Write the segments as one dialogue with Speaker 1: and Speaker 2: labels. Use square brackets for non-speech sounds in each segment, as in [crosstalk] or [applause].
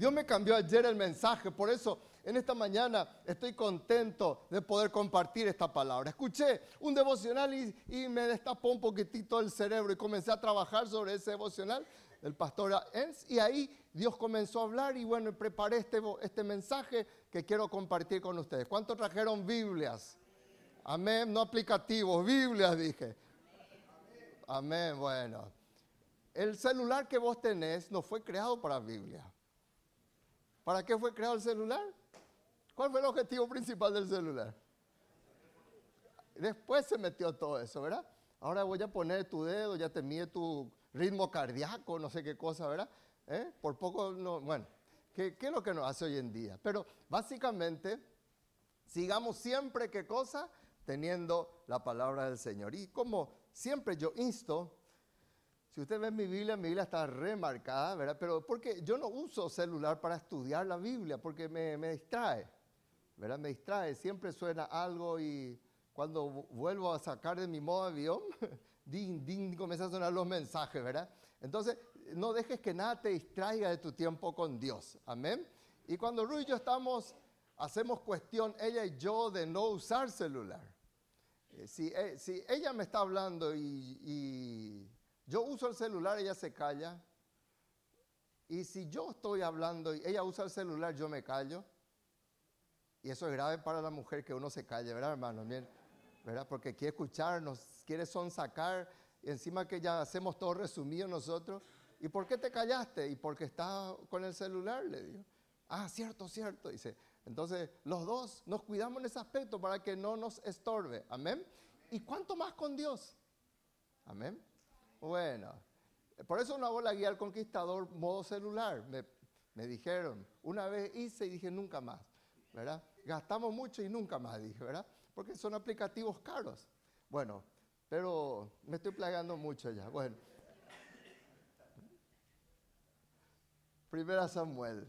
Speaker 1: Dios me cambió ayer el mensaje, por eso en esta mañana estoy contento de poder compartir esta palabra. Escuché un devocional y, me destapó un poquitito el cerebro y comencé a trabajar sobre ese devocional del pastor Enz y ahí Dios comenzó a hablar y bueno, preparé este, este mensaje que quiero compartir con ustedes. ¿Cuántos trajeron Biblias? Amén, no aplicativos, Biblias dije. Amén, bueno. El celular que vos tenés no fue creado para Biblia. ¿Para qué fue creado el celular? ¿Cuál fue el objetivo principal del celular? Después se metió todo eso, ¿verdad? Ahora voy a poner tu dedo, ya te mide tu ritmo cardíaco, no sé qué cosa, ¿verdad? ¿Eh? Por poco, no, bueno, ¿qué, ¿qué, es lo que nos hace hoy en día? Pero básicamente, sigamos siempre, ¿qué cosa? Teniendo la palabra del Señor. Y como siempre yo insto, si usted ve mi Biblia, mi Biblia está remarcada, ¿verdad? Pero porque yo no uso celular para estudiar la Biblia, porque me, me distrae, ¿verdad? Me distrae, siempre suena algo y cuando vuelvo a sacar de mi modo avión, [laughs] din, din, comienzan a sonar los mensajes, ¿verdad? Entonces, no dejes que nada te distraiga de tu tiempo con Dios, amén. Y cuando Ruy y yo estamos, hacemos cuestión, ella y yo, de no usar celular. Eh, si, eh, si ella me está hablando y yo uso el celular, ella se calla. Y si yo estoy hablando y ella usa el celular, yo me callo. Y eso es grave para la mujer que uno se calle, ¿verdad, hermano? ¿verdad? Porque quiere escucharnos, quiere sonsacar. Y encima que ya hacemos todo resumido nosotros. ¿Y por qué te callaste? Y porque está con el celular, le digo. Ah, cierto, cierto, dice. Entonces, los dos nos cuidamos en ese aspecto para que no nos estorbe. Amén. ¿Y cuánto más con Dios? Amén. Bueno, por eso no hago la guía al conquistador modo celular. Me, dijeron, una vez hice y dije nunca más, ¿verdad? Gastamos mucho y nunca más, dije, ¿verdad? Porque son aplicativos caros. Bueno, pero me estoy plagando mucho ya. Bueno. Primera Samuel.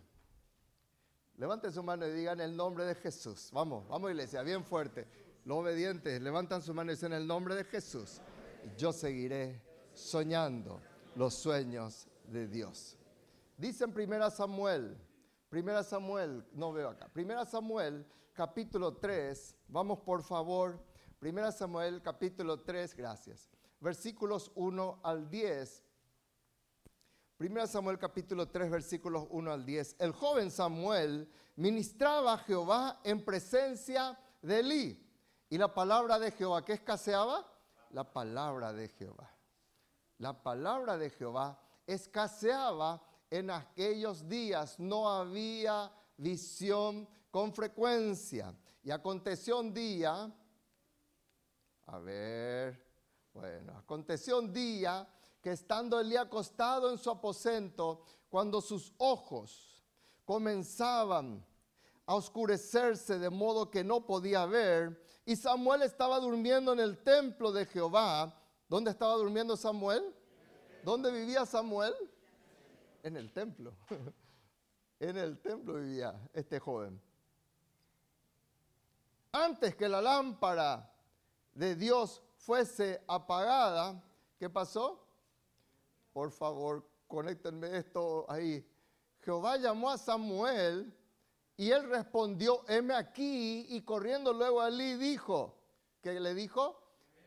Speaker 1: Levanten su mano y digan el nombre de Jesús. Vamos, vamos iglesia, bien fuerte. Los obedientes levantan su mano y dicen el nombre de Jesús. Yo seguiré soñando los sueños de Dios. Dice en 1 Samuel, 1 Samuel, no veo acá, 1 Samuel capítulo 3, vamos por favor, 1 Samuel capítulo 3, gracias, versículos 1 al 10. 1 Samuel capítulo 3 versículos 1 al 10. El joven Samuel ministraba a Jehová en presencia de Elí. ¿Y la palabra de Jehová qué escaseaba? La palabra de Jehová la palabra de Jehová escaseaba en aquellos días, no había visión con frecuencia. Y aconteció un día, a ver, bueno, aconteció un día que estando Elías acostado en su aposento, cuando sus ojos comenzaban a oscurecerse de modo que no podía ver, y Samuel estaba durmiendo en el templo de Jehová, ¿Dónde estaba durmiendo Samuel? ¿Dónde vivía Samuel? En el templo. [laughs] En el templo vivía este joven. Antes que la lámpara de Dios fuese apagada, ¿qué pasó? Por favor, conéctenme esto ahí. Jehová llamó a Samuel y él respondió, heme aquí, y corriendo luego a Elí dijo, ¿qué le dijo?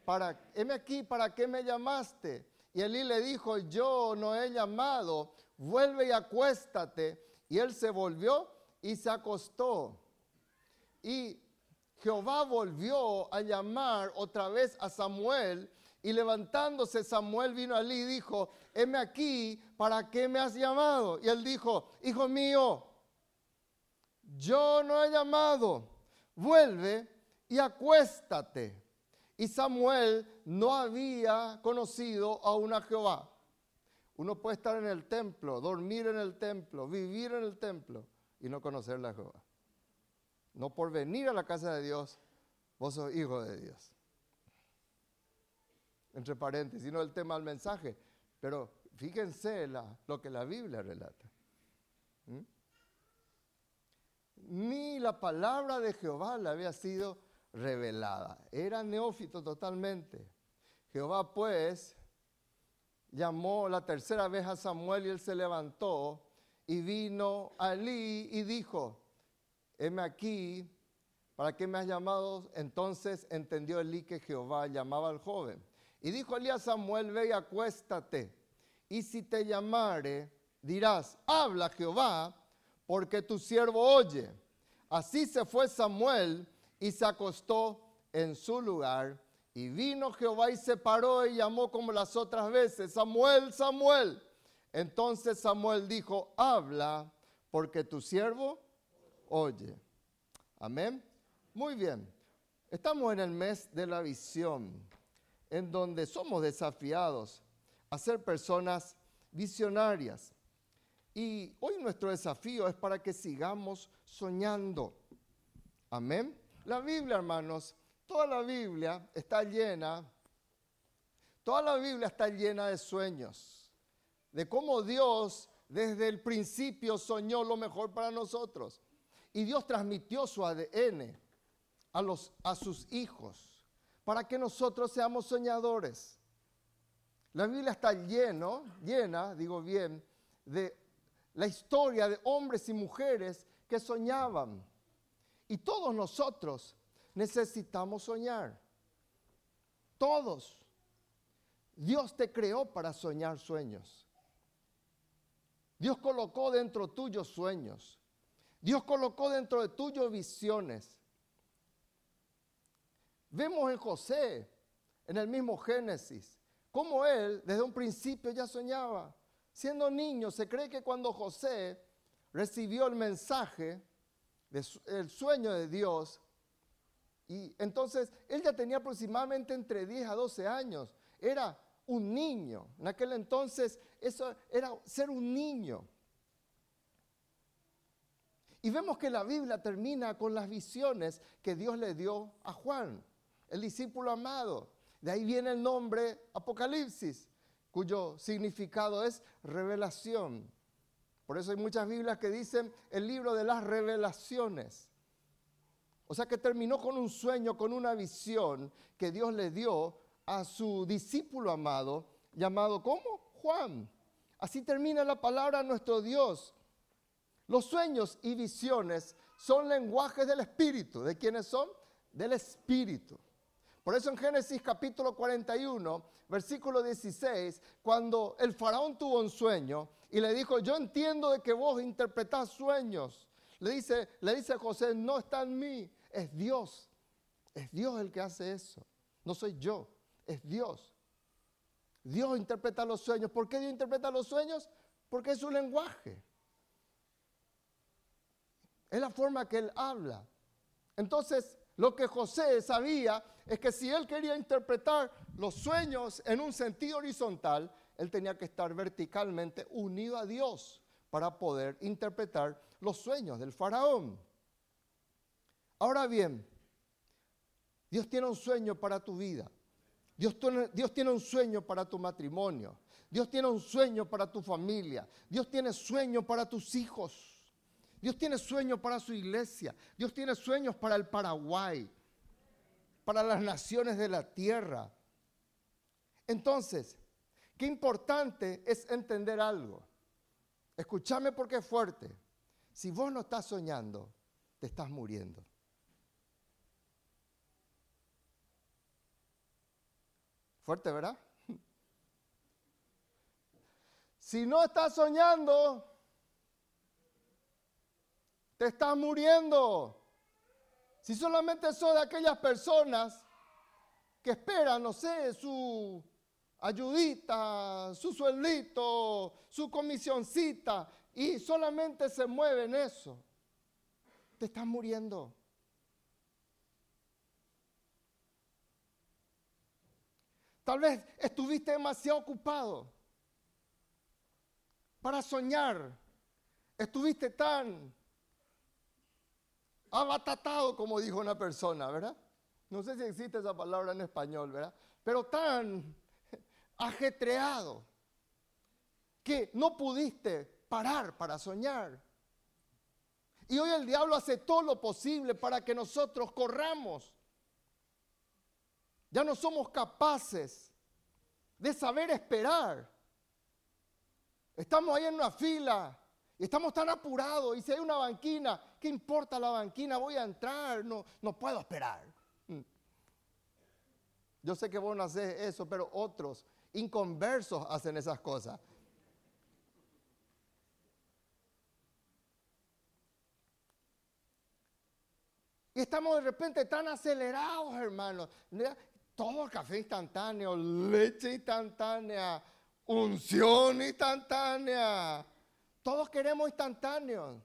Speaker 1: Para, heme aquí, ¿para qué me llamaste? Y Elí le dijo, yo no he llamado, vuelve y acuéstate. Y él se volvió y se acostó. Y Jehová volvió a llamar otra vez a Samuel. Y levantándose Samuel vino a Elí y dijo, heme aquí, ¿para qué me has llamado? Y él dijo, hijo mío, yo no he llamado, vuelve y acuéstate. Y Samuel no había conocido a una Jehová. Uno puede estar en el templo, dormir en el templo, vivir en el templo y no conocer a Jehová. No por venir a la casa de Dios, vos sos hijo de Dios. Entre paréntesis, no el tema del mensaje, pero fíjense lo que la Biblia relata. ¿Mm? Ni la palabra de Jehová le había sido revelada. Era neófito totalmente. Jehová pues llamó la tercera vez a Samuel y él se levantó y vino a Elí y dijo, heme aquí, ¿para qué me has llamado? Entonces entendió Elí que Jehová llamaba al joven. Y dijo Elí a Samuel, ve y acuéstate, y si te llamare, dirás, habla Jehová, porque tu siervo oye. Así se fue Samuel y se acostó en su lugar. Y vino Jehová y se paró y llamó como las otras veces, Samuel, Samuel. Entonces Samuel dijo, habla, porque tu siervo oye. Amén. Muy bien. Estamos en el mes de la visión, en donde somos desafiados a ser personas visionarias. Y hoy nuestro desafío es para que sigamos soñando. Amén. La Biblia, hermanos, toda la Biblia está llena, toda la Biblia está llena de sueños de cómo Dios desde el principio soñó lo mejor para nosotros. Y Dios transmitió su ADN a, sus hijos para que nosotros seamos soñadores. La Biblia está lleno, llena, digo bien, de la historia de hombres y mujeres que soñaban. Y todos nosotros necesitamos soñar. Todos. Dios te creó para soñar sueños. Dios colocó dentro tuyo sueños. Dios colocó dentro de tuyo visiones. Vemos en José, en el mismo Génesis, cómo él desde un principio ya soñaba. Siendo niño, se cree que cuando José recibió el mensaje, del sueño de Dios, y entonces él ya tenía aproximadamente entre 10 a 12 años. Era un niño. En aquel entonces eso era ser un niño. Y vemos que la Biblia termina con las visiones que Dios le dio a Juan, el discípulo amado. De ahí viene el nombre Apocalipsis, cuyo significado es revelación. Por eso hay muchas Biblias que dicen el libro de las revelaciones. O sea que terminó con un sueño, con una visión que Dios le dio a su discípulo amado, llamado ¿cómo? Juan. Así termina la palabra nuestro Dios. Los sueños y visiones son lenguajes del Espíritu. ¿De quiénes son? Del Espíritu. Por eso en Génesis capítulo 41, versículo 16, cuando el faraón tuvo un sueño y le dijo, yo entiendo de que vos interpretás sueños, le dice, le dice a José, no está en mí, es Dios. Es Dios el que hace eso, no soy yo es Dios. Dios interpreta los sueños. ¿Por qué Dios interpreta los sueños? Porque es su lenguaje. Es la forma que Él habla. Entonces, lo que José sabía es que si él quería interpretar los sueños en un sentido horizontal, él tenía que estar verticalmente unido a Dios para poder interpretar los sueños del faraón. Ahora bien, Dios tiene un sueño para tu vida. Dios, tiene un sueño para tu matrimonio. Dios tiene un sueño para tu familia. Dios tiene sueño para tus hijos. Dios tiene sueño para su iglesia. Dios tiene sueños para el Paraguay, para las naciones de la tierra. Entonces, qué importante es entender algo. Escúchame porque es fuerte. Si vos no estás soñando, te estás muriendo. Fuerte, ¿verdad? [laughs] Si no estás soñando, te estás muriendo. Si solamente sos de aquellas personas que esperan, no sé, su ayudita, su sueldito, su comisioncita, y solamente se mueve en eso, te estás muriendo. Tal vez estuviste demasiado ocupado para soñar. Estuviste tan abatatado, como dijo una persona, ¿verdad? No sé si existe esa palabra en español, ¿verdad? Pero tan ajetreado que no pudiste parar para soñar. Y hoy el diablo hace todo lo posible para que nosotros corramos ya no somos capaces de saber esperar. Estamos ahí en una fila Y estamos tan apurados y si hay una banquina, ¿qué importa la banquina? Voy a entrar, no, no puedo esperar. Mm. Yo sé que vos no haces eso, pero otros inconversos hacen esas cosas. Y estamos de repente tan acelerados, hermanos. Todo café instantáneo, leche instantánea, unción instantánea. Todos queremos instantáneo.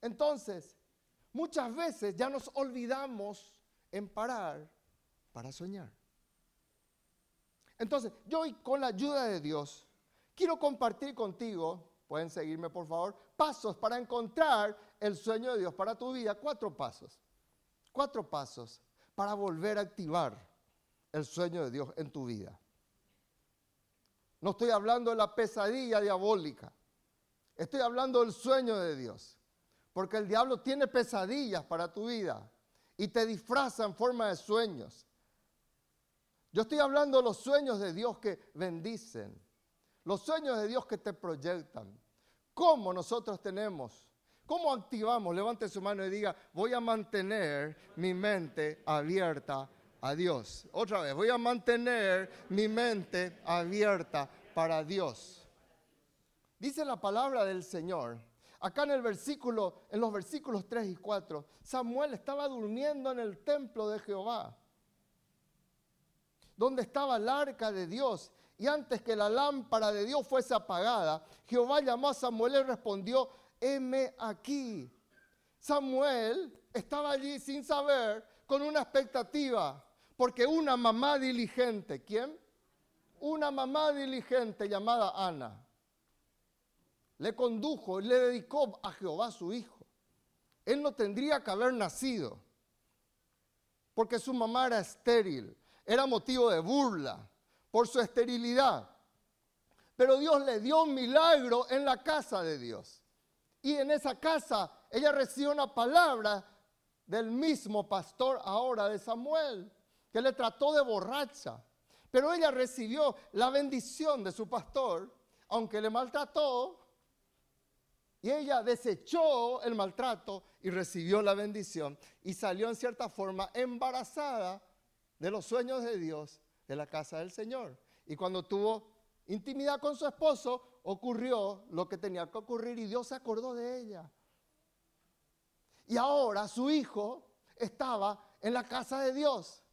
Speaker 1: Entonces, muchas veces ya nos olvidamos en parar para soñar. Entonces, yo hoy con la ayuda de Dios quiero compartir contigo, pueden seguirme por favor, pasos para encontrar el sueño de Dios para tu vida. Cuatro pasos. Cuatro pasos para volver a activar el sueño de Dios en tu vida. No estoy hablando de la pesadilla diabólica. Estoy hablando del sueño de Dios. Porque el diablo tiene pesadillas para tu vida y te disfraza en forma de sueños. Yo estoy hablando de los sueños de Dios que bendicen, los sueños de Dios que te proyectan. ¿Cómo nosotros tenemos? ¿Cómo activamos? Levante su mano y diga, voy a mantener mi mente abierta a Dios. Otra vez, voy a mantener mi mente abierta para Dios. Dice la palabra del Señor. Acá en el versículo, en los versículos 3 y 4, Samuel estaba durmiendo en el templo de Jehová, donde estaba el arca de Dios. Y antes que la lámpara de Dios fuese apagada, Jehová llamó a Samuel y respondió, heme aquí. Samuel estaba allí sin saber, con una expectativa, porque una mamá diligente, ¿quién? Una mamá diligente llamada Ana, le condujo y le dedicó a Jehová su hijo. Él no tendría que haber nacido, porque su mamá era estéril, era motivo de burla por su esterilidad. Pero Dios le dio un milagro en la casa de Dios. Y en esa casa ella recibió una palabra del mismo pastor ahora de Samuel, que le trató de borracha. Pero ella recibió la bendición de su pastor, aunque le maltrató. Y ella desechó el maltrato y recibió la bendición. Y salió en cierta forma embarazada de los sueños de Dios de la casa del Señor. Y cuando tuvo intimidad con su esposo, ocurrió lo que tenía que ocurrir y Dios se acordó de ella. Y ahora su hijo estaba en la casa de Dios.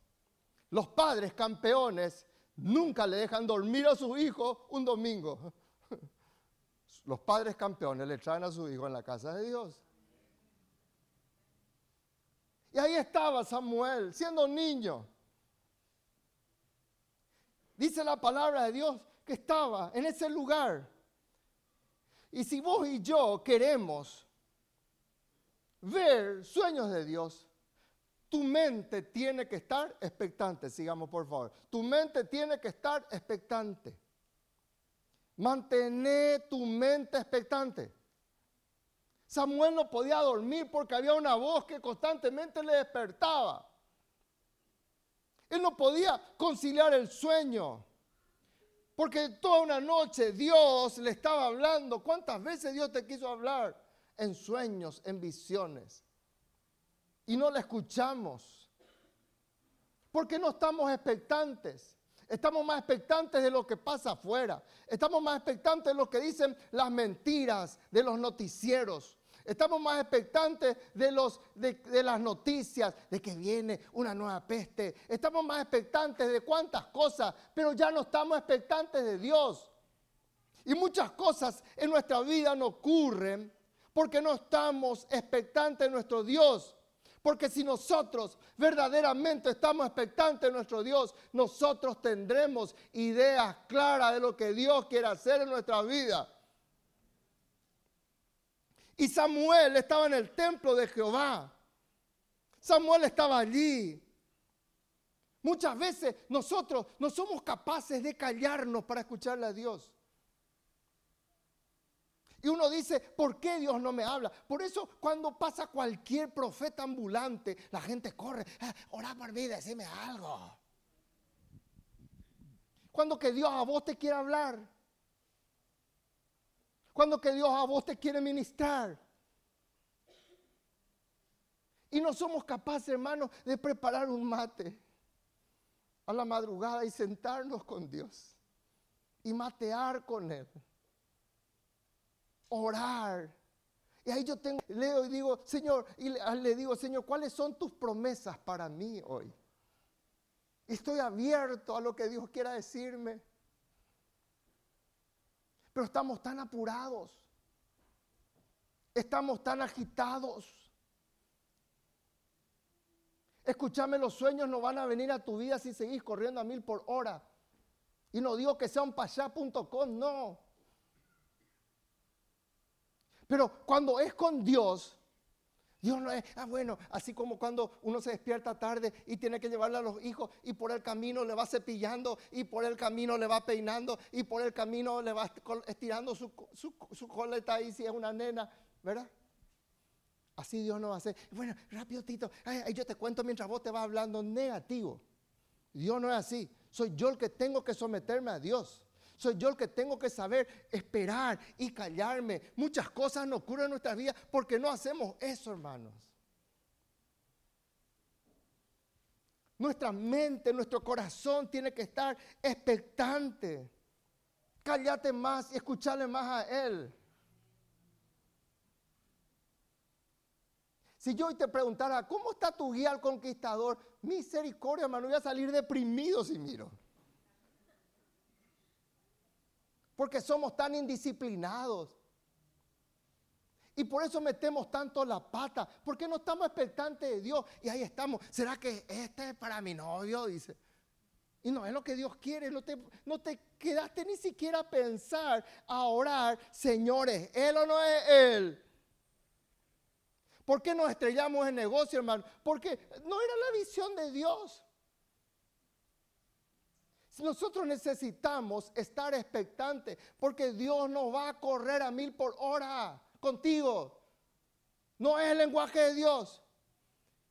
Speaker 1: Los padres campeones nunca le dejan dormir a su hijo un domingo. [laughs] Los padres campeones le traen a su hijo en la casa de Dios. Y ahí estaba Samuel, siendo niño. Dice la palabra de Dios que estaba en ese lugar. Y si vos y yo queremos ver sueños de Dios, tu mente tiene que estar expectante. Sigamos, por favor. Tu mente tiene que estar expectante. Mantener tu mente expectante. Samuel no podía dormir porque había una voz que constantemente le despertaba. Él no podía conciliar el sueño. Porque toda una noche Dios le estaba hablando. ¿Cuántas veces Dios te quiso hablar? En sueños, en visiones. Y no le escuchamos. Porque no estamos expectantes. Estamos más expectantes de lo que pasa afuera. Estamos más expectantes de lo que dicen las mentiras de los noticieros. Estamos más expectantes de, los, de, las noticias, de que viene una nueva peste. Estamos más expectantes de cuántas cosas, pero ya no estamos expectantes de Dios. Y muchas cosas en nuestra vida no ocurren porque no estamos expectantes de nuestro Dios. Porque si nosotros verdaderamente estamos expectantes de nuestro Dios, nosotros tendremos ideas claras de lo que Dios quiere hacer en nuestra vida. Y Samuel estaba en el templo de Jehová. Samuel estaba allí. Muchas veces nosotros no somos capaces de callarnos para escucharle a Dios. Y uno dice, ¿por qué Dios no me habla? Por eso cuando pasa cualquier profeta ambulante, la gente corre, ah, ora por mí, decime algo. Cuando que Dios a vos te quiere hablar. Cuando que Dios a vos te quiere ministrar. Y no somos capaces, hermanos, de preparar un mate a la madrugada y sentarnos con Dios y matear con Él. Orar. Y ahí yo tengo, leo y digo, Señor, y le, digo, Señor, ¿cuáles son tus promesas para mí hoy? estoy abierto a lo que Dios quiera decirme. Pero estamos tan apurados. Estamos tan agitados. Escúchame, los sueños no van a venir a tu vida si seguís corriendo a mil por hora. Y no digo que sea un payá.com, no. Pero cuando es con Dios, Dios no es, ah, bueno, así como cuando uno se despierta tarde y tiene que llevarle a los hijos y por el camino le va cepillando y por el camino le va peinando y por el camino le va estirando su, su, coleta ahí si es una nena, ¿verdad? Así Dios no hacer. Bueno, rápido, Tito. Ay, yo te cuento mientras vos te vas hablando negativo. Dios no es así. Soy yo el que tengo que someterme a Dios. Soy yo el que tengo que saber esperar y callarme. Muchas cosas no ocurren en nuestras vidas porque no hacemos eso, hermanos. Nuestra mente, nuestro corazón tiene que estar expectante. Cállate más y escucharle más a Él. Si yo hoy te preguntara, ¿cómo está tu guía al conquistador? Misericordia, hermano, voy a salir deprimido si miro. Porque somos tan indisciplinados. Y por eso metemos tanto la pata, porque no estamos expectantes de Dios. Y ahí estamos. ¿Será que este es para mi novio? Dice. Y no es lo que Dios quiere. No te, no te quedaste ni siquiera a pensar, a orar, señores, Él o no es Él. ¿Por qué nos estrellamos en negocio, hermano? Porque no era la visión de Dios. Nosotros necesitamos estar expectantes porque Dios nos va a correr a mil por hora contigo. No es el lenguaje de Dios.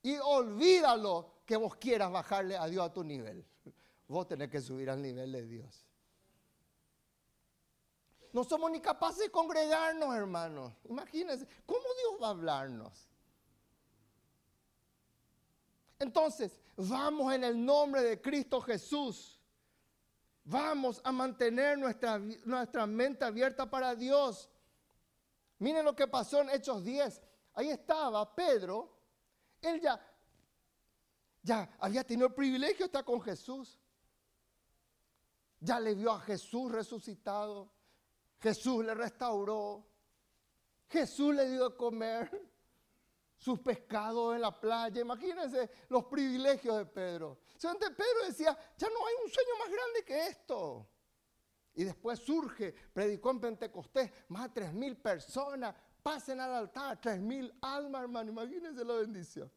Speaker 1: Y olvídalo que vos quieras bajarle a Dios a tu nivel. Vos tenés que subir al nivel de Dios. No somos ni capaces de congregarnos, hermanos. Imagínense, ¿cómo Dios va a hablarnos? Entonces, vamos en el nombre de Cristo Jesús. Vamos a mantener nuestra, nuestra mente abierta para Dios. Miren lo que pasó en Hechos 10. Ahí estaba Pedro. Él ya, ya había tenido el privilegio de estar con Jesús. Ya le vio a Jesús resucitado. Jesús le restauró. Jesús le dio de comer sus pescados en la playa. Imagínense los privilegios de Pedro. Pedro decía, ya no hay un sueño más grande que esto. Y después surge, predicó en Pentecostés, más de tres mil personas, pasen al altar, tres mil almas, hermano, imagínense la bendición.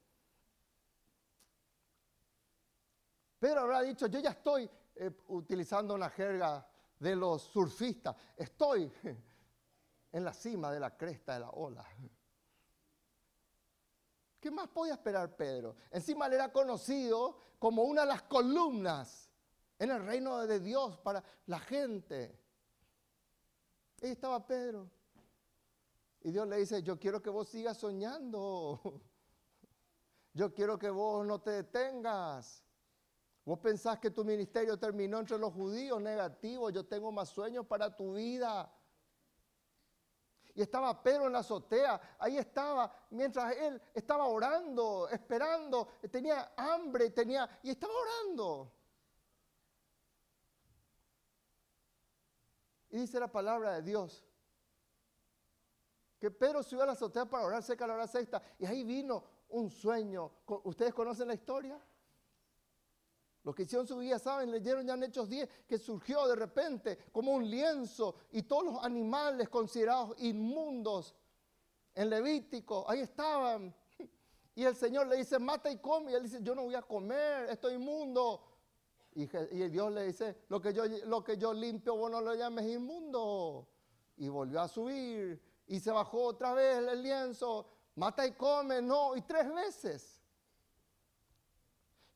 Speaker 1: Pedro habrá dicho, yo ya estoy eh, utilizando una jerga de los surfistas. Estoy en la cima de la cresta de la ola. ¿Qué más podía esperar Pedro? Encima él era conocido como una de las columnas en el reino de Dios para la gente. Ahí estaba Pedro. Y Dios le dice, yo quiero que vos sigas soñando. Yo quiero que vos no te detengas. Vos pensás que tu ministerio terminó entre los judíos negativo. Yo tengo más sueños para tu vida. Y estaba Pedro en la azotea. Ahí estaba, mientras él estaba orando, esperando. Tenía hambre, tenía, y estaba orando. Y dice la palabra de Dios. Que Pedro subió a la azotea para orar cerca de la hora sexta. Y ahí vino un sueño. ¿Ustedes conocen la historia? Los que hicieron su vida saben, leyeron ya en Hechos 10 que surgió de repente como un lienzo y todos los animales considerados inmundos en Levítico, ahí estaban. Y el Señor le dice, mata y come. Y él dice, yo no voy a comer, estoy inmundo. Y, Dios le dice, lo que, yo, lo que yo limpio, vos no lo llames inmundo. Y volvió a subir y se bajó otra vez el lienzo, mata y come, no, y tres veces.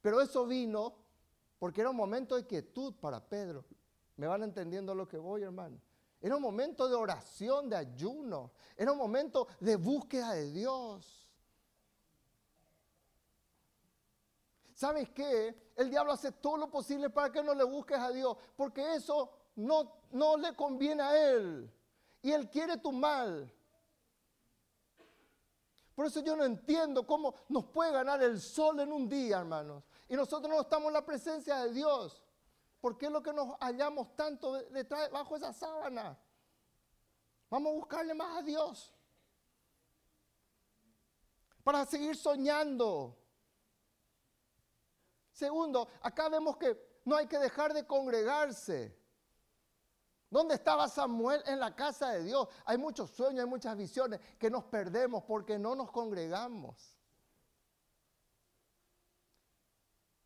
Speaker 1: Pero eso vino porque era un momento de quietud para Pedro. ¿Me van entendiendo lo que voy, hermano? Era un momento de oración, de ayuno. Era un momento de búsqueda de Dios. ¿Sabes qué? El diablo hace todo lo posible para que no le busques a Dios, porque eso no, no le conviene a él. Y él quiere tu mal. Por eso yo no entiendo cómo nos puede ganar el sol en un día, hermanos. Y nosotros no estamos en la presencia de Dios. ¿Por qué es lo que nos hallamos tanto detrás, bajo esa sábana? Vamos a buscarle más a Dios. Para seguir soñando. Segundo, acá vemos que no hay que dejar de congregarse. ¿Dónde estaba Samuel en la casa de Dios? Hay muchos sueños, hay muchas visiones que nos perdemos porque no nos congregamos.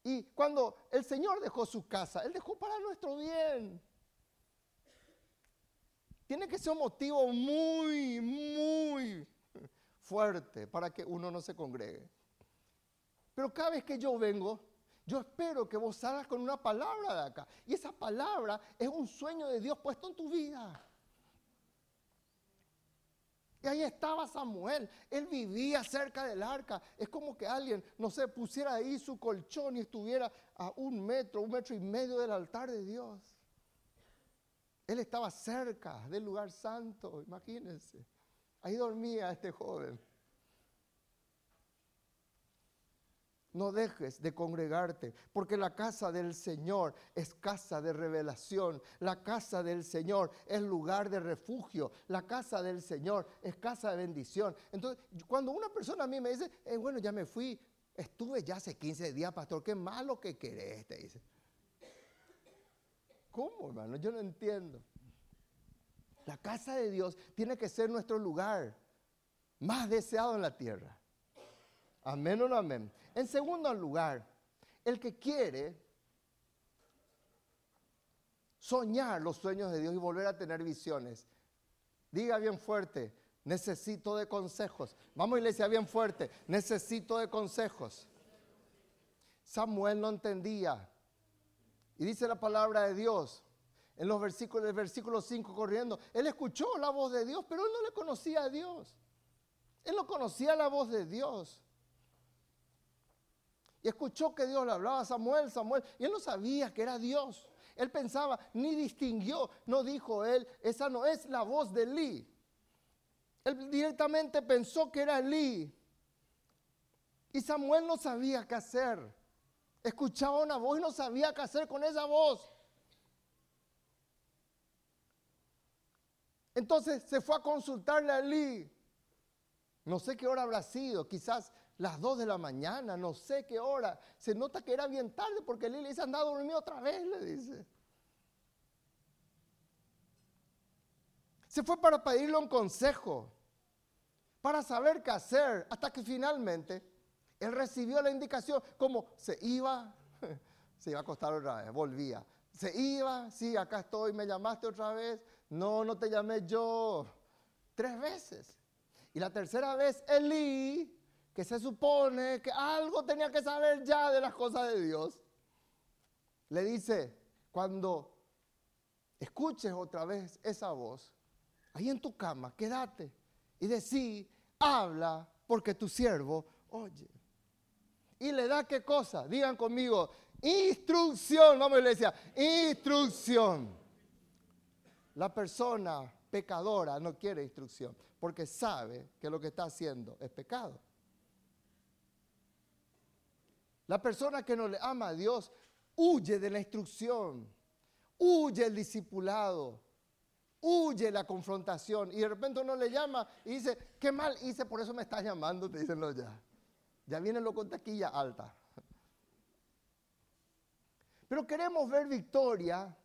Speaker 1: Y cuando el Señor dejó su casa, Él dejó para nuestro bien. Tiene que ser un motivo muy, muy fuerte para que uno no se congregue. Pero cada vez que yo vengo, yo espero que vos salgas con una palabra de acá. Y esa palabra es un sueño de Dios puesto en tu vida. Y ahí estaba Samuel. Él vivía cerca del arca. Es como que alguien, no sé, pusiera ahí su colchón y estuviera a un metro, un metro y medio del altar de Dios. Él estaba cerca del lugar santo, imagínense. Ahí dormía este joven. No dejes de congregarte, porque la casa del Señor es casa de revelación. La casa del Señor es lugar de refugio. La casa del Señor es casa de bendición. Entonces, cuando una persona a mí me dice, eh, bueno, ya me fui, estuve ya hace 15 días, pastor, qué malo que querés, te dice. ¿Cómo, hermano? Yo no entiendo. La casa de Dios tiene que ser nuestro lugar más deseado en la tierra. Amén o no amén. En segundo lugar, el que quiere soñar los sueños de Dios y volver a tener visiones, diga bien fuerte, necesito de consejos. Vamos iglesia bien fuerte, necesito de consejos. Samuel no entendía. Y dice la palabra de Dios en los versículos del versículo 5 corriendo. Él escuchó la voz de Dios, pero él no le conocía a Dios. Él no conocía la voz de Dios. Y escuchó que Dios le hablaba a Samuel, Samuel, y él no sabía que era Dios. Él pensaba, ni distinguió, no dijo él, esa no es la voz de Lee. Él directamente pensó que era Lee. Y Samuel no sabía qué hacer. Escuchaba una voz y no sabía qué hacer con esa voz. Entonces se fue a consultarle a Lee. No sé qué hora habrá sido, quizás las 2 de la mañana, no sé qué hora. Se nota que era bien tarde porque le dice, anda a dormir otra vez, le dice. Se fue para pedirle un consejo, para saber qué hacer, hasta que finalmente él recibió la indicación, como se iba, [laughs] se iba a acostar otra vez, volvía. Se iba, sí, acá estoy, me llamaste otra vez, no, no te llamé yo. Tres veces. Y la tercera vez, Elí, que se supone que algo tenía que saber ya de las cosas de Dios, le dice, cuando escuches otra vez esa voz, ahí en tu cama, quédate y decí, habla porque tu siervo oye. Y le da qué cosa, digan conmigo, instrucción, vamos iglesia, instrucción. La persona pecadora no quiere instrucción porque sabe que lo que está haciendo es pecado. La persona que no le ama a Dios huye de la instrucción, huye el discipulado, huye la confrontación y de repente uno le llama y dice, qué mal hice, por eso me estás llamando, te dicen los ya. Ya vienen los con taquilla alta. Pero queremos ver victoria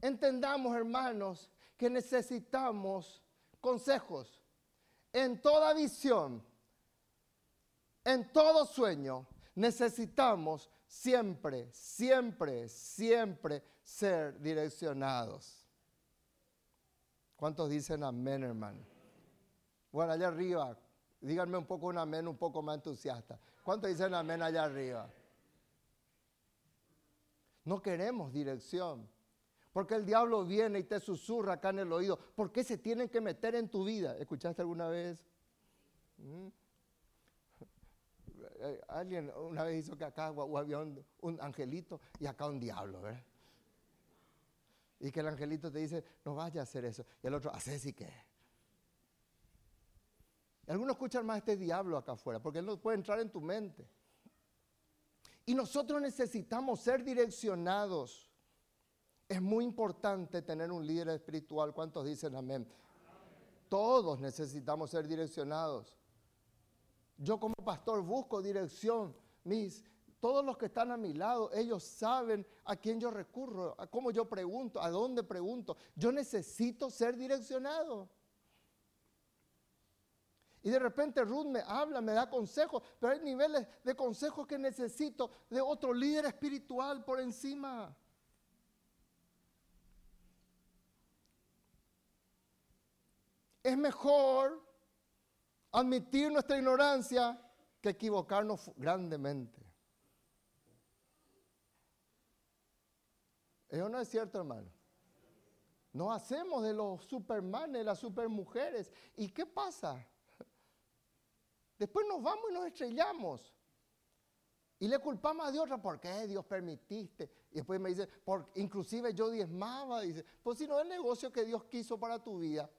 Speaker 1: Entendamos, hermanos, que necesitamos consejos en toda visión, en todo sueño. Necesitamos siempre, siempre, siempre ser direccionados. ¿Cuántos dicen amén, hermano? Bueno, allá arriba, díganme un poco un amén un poco más entusiasta. ¿Cuántos dicen amén allá arriba? No queremos dirección. Porque el diablo viene y te susurra acá en el oído. ¿Por qué se tienen que meter en tu vida? ¿Escuchaste alguna vez? ¿Mm? Eh, alguien una vez hizo que acá había un, angelito y acá un diablo, ¿verdad? Y que el angelito te dice, no vaya a hacer eso. Y el otro, hace sí que. algunos escuchan más a este diablo acá afuera, porque él no puede entrar en tu mente. Y nosotros necesitamos ser direccionados. Es muy importante tener un líder espiritual. ¿Cuántos dicen amén? Todos necesitamos ser direccionados. Yo como pastor busco dirección. Mis, todos los que están a mi lado, ellos saben a quién yo recurro, a cómo yo pregunto, a dónde pregunto. Yo necesito ser direccionado. Y de repente Ruth me habla, me da consejos, pero hay niveles de consejos que necesito de otro líder espiritual por encima. Es mejor admitir nuestra ignorancia que equivocarnos grandemente. Eso no es cierto, hermano. No hacemos de los supermanes, las supermujeres. ¿Y qué pasa? Después nos vamos y nos estrellamos. Y le culpamos a Dios, ¿por qué Dios permitiste? Y después me dice, por, inclusive yo diezmaba, dice, pues si no es el negocio que Dios quiso para tu vida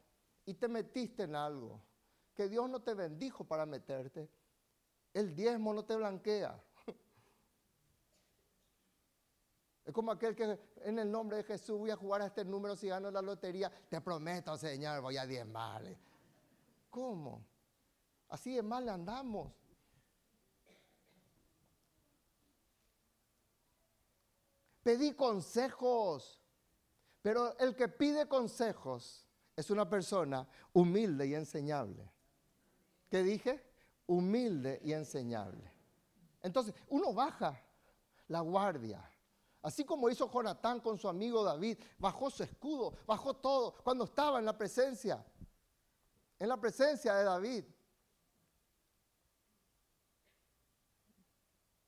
Speaker 1: y te metiste en algo que Dios no te bendijo para meterte. El diezmo no te blanquea. [laughs] Es como aquel que en el nombre de Jesús voy a jugar a este número si gano la lotería. Te prometo, Señor, voy a diezmarle. ¿Cómo? Así de mal andamos. Pedí consejos, pero el que pide consejos es una persona humilde y enseñable. ¿Qué dije? Humilde y enseñable. Entonces, uno baja la guardia. Así como hizo Jonatán con su amigo David, bajó su escudo, bajó todo cuando estaba en la presencia, en la presencia de David.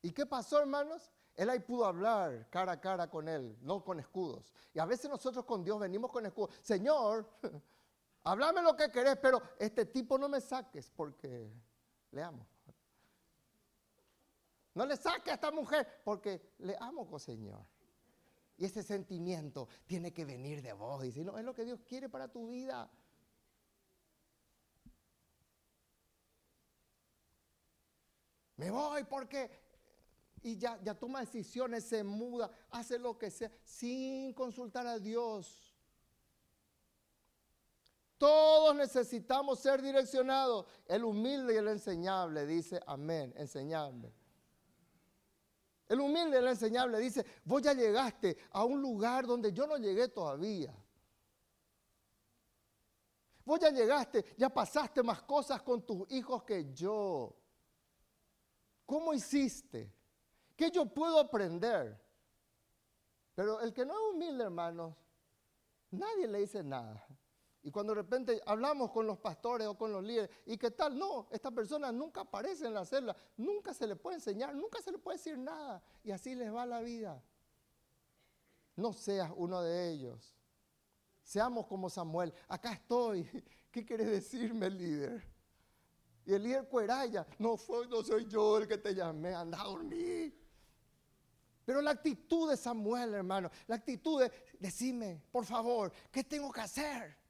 Speaker 1: ¿Y qué pasó, hermanos? Él ahí pudo hablar cara a cara con él, no con escudos. Y a veces nosotros con Dios venimos con escudos. Señor, Háblame lo que querés, pero este tipo no me saques porque le amo. No le saques a esta mujer porque le amo, Señor. Y ese sentimiento tiene que venir de vos. Y no, es lo que Dios quiere para tu vida. Me voy porque... Y ya toma decisiones, se muda, hace lo que sea, sin consultar a Dios. Todos necesitamos ser direccionados. El humilde y el enseñable dice, amén, enseñable. El humilde y el enseñable dice, vos ya llegaste a un lugar donde yo no llegué todavía. Vos ya llegaste, ya pasaste más cosas con tus hijos que yo. ¿Cómo hiciste? ¿Qué yo puedo aprender? Pero el que no es humilde, hermanos, nadie le dice nada. Y cuando de repente hablamos con los pastores o con los líderes, ¿y qué tal? No, esta persona nunca aparece en la celda, nunca se le puede enseñar, nunca se le puede decir nada. Y así les va la vida. No seas uno de ellos. Seamos como Samuel. Acá estoy. [laughs] ¿Qué quiere decirme el líder? Y el líder cueraya, no, fue, no soy yo el que te llamé, anda a dormir. Pero la actitud de Samuel, hermano, la actitud de, decime, por favor, ¿qué tengo que hacer?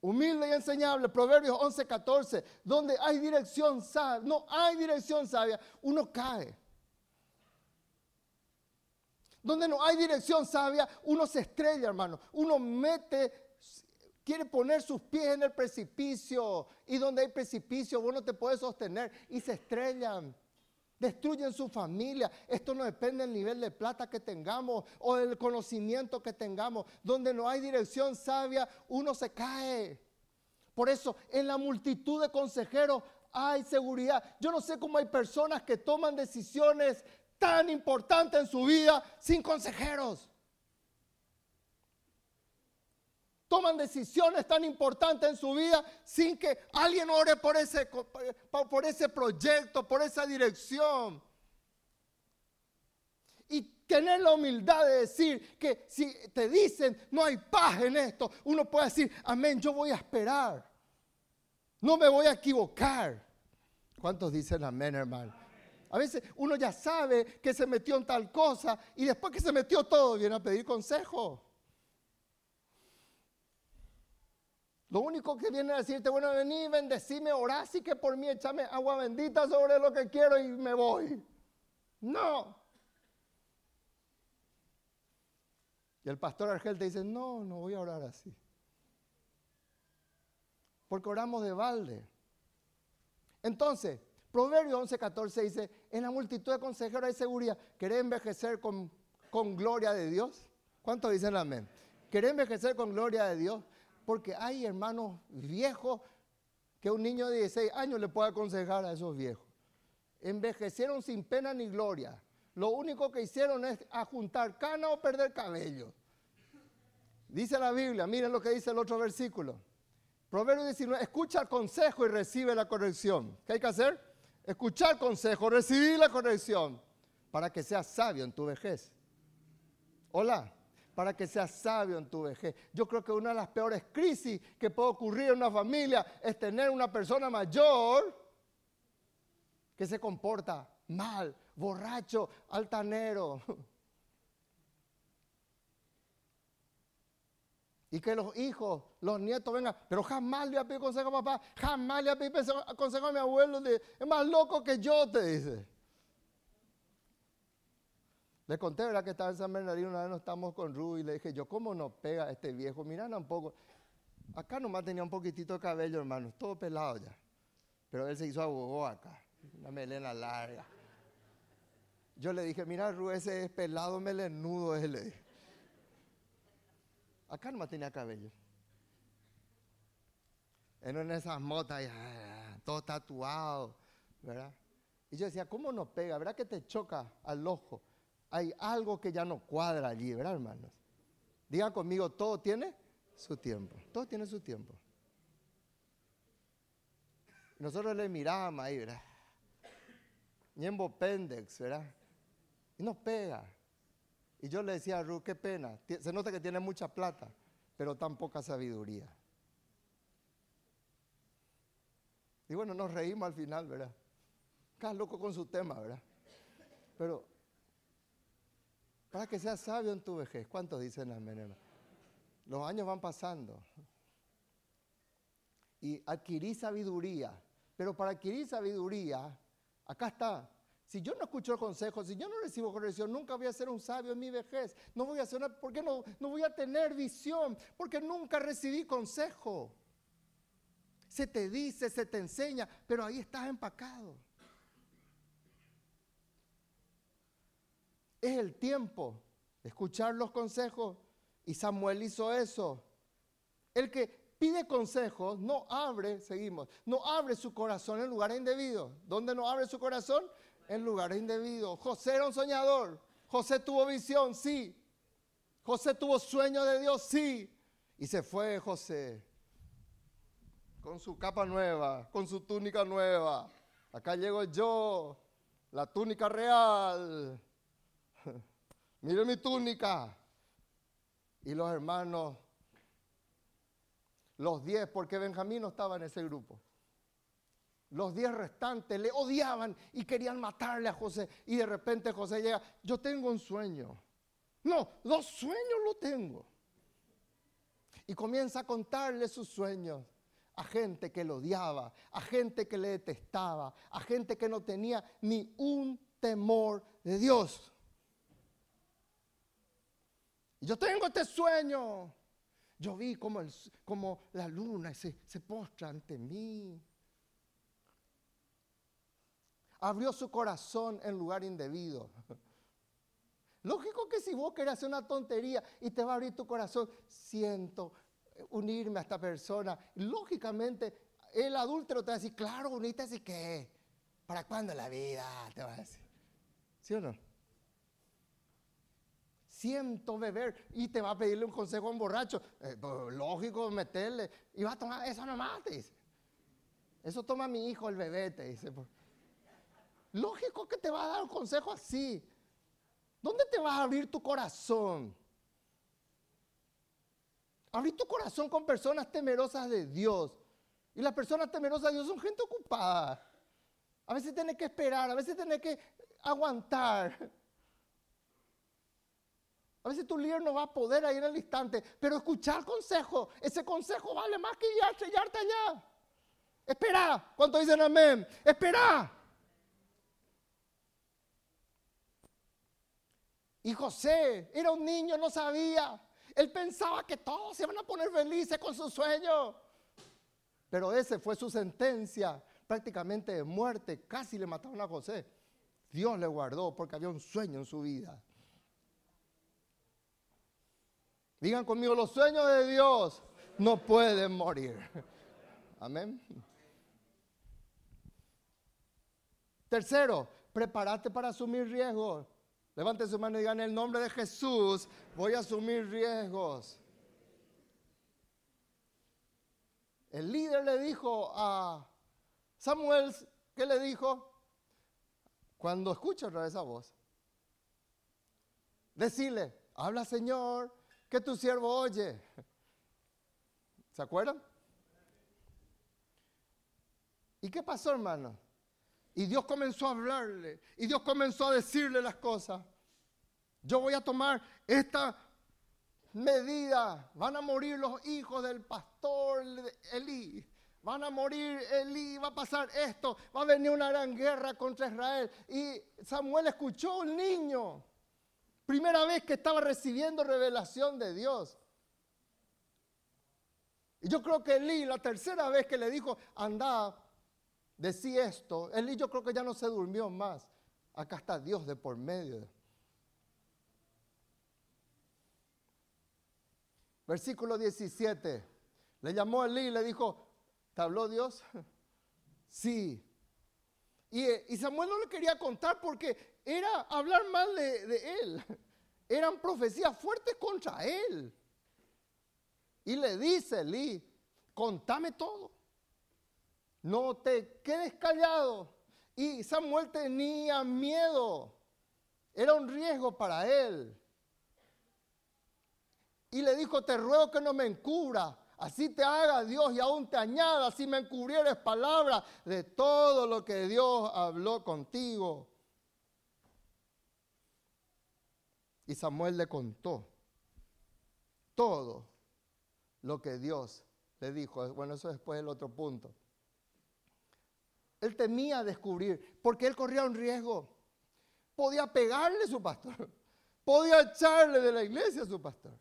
Speaker 1: Humilde y enseñable, Proverbios 11, 14, donde hay dirección sabia, no hay dirección sabia, uno cae. Donde no hay dirección sabia, uno se estrella, hermano. Uno mete, quiere poner sus pies en el precipicio. Y donde hay precipicio, uno te puede sostener y se estrellan. Destruyen su familia. Esto no depende del nivel de plata que tengamos o del conocimiento que tengamos. Donde no hay dirección sabia, uno se cae. Por eso, en la multitud de consejeros hay seguridad. Yo no sé cómo hay personas que toman decisiones tan importantes en su vida sin consejeros. Toman decisiones tan importantes en su vida sin que alguien ore por ese, por ese proyecto, por esa dirección. Y, Tener la humildad de decir que si te dicen no hay paz en esto, uno puede decir, amén, yo voy a esperar. No me voy a equivocar. ¿Cuántos dicen amén, hermano? A veces uno ya sabe que se metió en tal cosa y después que se metió todo viene a pedir consejo. Lo único que viene a decirte, bueno, vení, bendecime, orá, así que por mí échame agua bendita sobre lo que quiero y me voy. No. Y el pastor Argel te dice, no, no voy a orar así. Porque oramos de balde. Entonces, Proverbio 11, 14 dice, en la multitud de consejeros hay seguridad. ¿Querés envejecer con, con gloria de Dios? ¿Cuántos dicen amén? ¿Querés envejecer con gloria de Dios? Porque hay hermanos viejos que un niño de 16 años le puede aconsejar a esos viejos. Envejecieron sin pena ni gloria. Lo único que hicieron es ajuntar cana o perder cabello. Dice la Biblia, miren lo que dice el otro versículo. Proverbio 19, escucha el consejo y recibe la corrección. ¿Qué hay que hacer? Escuchar consejo, recibir la corrección para que seas sabio en tu vejez. Hola para que seas sabio en tu vejez. Yo creo que una de las peores crisis que puede ocurrir en una familia es tener una persona mayor que se comporta mal, borracho, altanero. [laughs] Y que los hijos, los nietos vengan, pero jamás le voy a pedir consejo a papá, jamás le voy a pedir consejo a mi abuelo, es más loco que yo, te dice. Le conté, ¿verdad? Que estaba en San Bernardino, una vez nos estamos con Ru y le dije, yo, ¿cómo nos pega este viejo? Mirá un poco. Acá nomás tenía un poquitito de cabello, hermano, todo pelado ya. Pero él se hizo abogado acá, una melena larga. Yo le dije, mira, Ru, ese es pelado melenudo, él le dije. Acá nomás tenía cabello. En esas motas, todo tatuado, ¿verdad? Y yo decía, ¿cómo nos pega? ¿Verdad que te choca al ojo? Hay algo que ya no cuadra allí, ¿verdad, hermanos? Digan conmigo, todo tiene su tiempo. Todo tiene su tiempo. Nosotros le mirábamos ahí, ¿verdad? Ñembo Pendex, ¿verdad? Y nos pega. Y yo le decía a Ruth, qué pena. Se nota que tiene mucha plata, pero tan poca sabiduría. Y bueno, nos reímos al final, ¿verdad? Cada loco con su tema, ¿verdad? Pero para que seas sabio en tu vejez. ¿Cuántos dicen amén, Los años van pasando. Y adquirí sabiduría. Pero para adquirir sabiduría, acá está. Si yo no escucho el consejo, si yo no recibo corrección, nunca voy a ser un sabio en mi vejez. No voy a ser una, ¿por qué no, no voy a tener visión? Porque nunca recibí consejo. Se te dice, se te enseña, pero ahí estás empacado. Es el tiempo de escuchar los consejos. Y Samuel hizo eso. El que pide consejos no abre, seguimos, no abre su corazón en lugares indebidos. ¿Dónde no abre su corazón? En lugares indebidos. José era un soñador. José tuvo visión, sí. José tuvo sueño de Dios, sí. Y se fue José con su capa nueva, con su túnica nueva. Acá llego yo, la túnica real. [laughs] Mire mi túnica. Y los hermanos, los diez, porque Benjamín no estaba en ese grupo. Los diez restantes le odiaban y querían matarle a José. Y de repente José llega, yo tengo un sueño. No, dos sueños lo tengo. Y comienza a contarle sus sueños a gente que lo odiaba, a gente que le detestaba, a gente que no tenía ni un temor de Dios. Yo tengo este sueño. Yo vi como, como la luna se, se postra ante mí. Abrió su corazón en lugar indebido. Lógico que si vos querés hacer una tontería y te va a abrir tu corazón, siento unirme a esta persona. Lógicamente, el adúltero te va a decir, claro, uniste así que, ¿para cuándo la vida? Te va a decir. ¿Sí o no? Siento beber y te va a pedirle un consejo a un borracho. Eh, pues, lógico meterle. Y va a tomar eso nomás, te dice. Eso toma mi hijo, el bebé, te dice. Lógico que te va a dar un consejo así. ¿Dónde te vas a abrir tu corazón? Abrir tu corazón con personas temerosas de Dios. Y las personas temerosas de Dios son gente ocupada. A veces tienes que esperar, a veces tienes que aguantar. A veces tu líder no va a poder ahí en el instante, pero escuchar consejo, ese consejo vale más que ya sellarte allá. Espera, ¿cuánto dicen amén? Espera. Y José era un niño, no sabía. Él pensaba que todos se iban a poner felices con su sueño. Pero ese fue su sentencia, prácticamente de muerte. Casi le mataron a José. Dios le guardó porque había un sueño en su vida. Digan conmigo, los sueños de Dios no pueden morir. Amén. Tercero, prepárate para asumir riesgos. Levante su mano y digan en el nombre de Jesús, voy a asumir riesgos. El líder le dijo a Samuel, ¿qué le dijo? Cuando escucha otra vez esa voz, decirle, habla Señor, que tu siervo oye. ¿Se acuerdan? ¿Y qué pasó, hermano? Y Dios comenzó a hablarle, y Dios comenzó a decirle las cosas. Yo voy a tomar esta medida. Van a morir los hijos del pastor Elí. Van a morir Elí, va a pasar esto, va a venir una gran guerra contra Israel. Y Samuel escuchó un niño. Primera vez que estaba recibiendo revelación de Dios. Y yo creo que Elí, la tercera vez que le dijo, anda, decí esto, Elí yo creo que ya no se durmió más. Acá está Dios de por medio. Versículo 17. Le llamó Elí y le dijo, ¿te habló Dios? [laughs] sí. Y, Samuel no le quería contar porque era hablar mal de, él. Eran profecías fuertes contra él. Y le dice Elí, contame todo. No te quedes callado. Y Samuel tenía miedo. Era un riesgo para él. Y le dijo, te ruego que no me encubra. Así te haga Dios y aún te añada si me encubrieres palabras de todo lo que Dios habló contigo. Y Samuel le contó todo lo que Dios le dijo. Bueno, eso después el otro punto. Él temía descubrir, porque él corría un riesgo. Podía pegarle a su pastor, [laughs] podía echarle de la iglesia a su pastor.